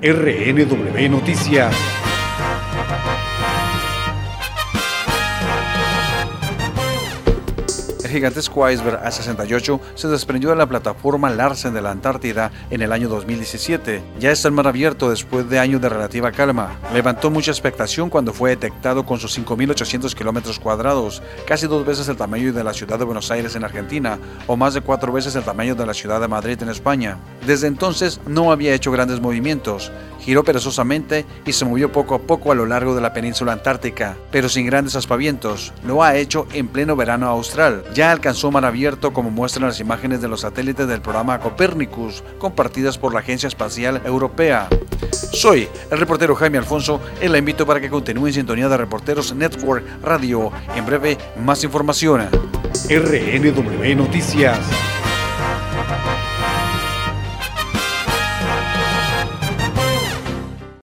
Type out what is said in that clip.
RNW Noticias. El gigantesco iceberg A68 se desprendió de la plataforma Larsen de la Antártida en el año 2017. Ya está el mar abierto después de años de relativa calma. Levantó mucha expectación cuando fue detectado con sus 5.800 kilómetros cuadrados, casi dos veces el tamaño de la ciudad de Buenos Aires en Argentina, o más de cuatro veces el tamaño de la ciudad de Madrid en España. Desde entonces no había hecho grandes movimientos, giró perezosamente y se movió poco a poco a lo largo de la península antártica, pero sin grandes aspavientos. Lo ha hecho en pleno verano austral ya alcanzó mar abierto como muestran las imágenes de los satélites del programa Copernicus compartidas por la Agencia Espacial Europea. Soy el reportero Jaime Alfonso y la invito para que continúe en sintonía de Reporteros Network Radio. En breve, más información. RNW Noticias.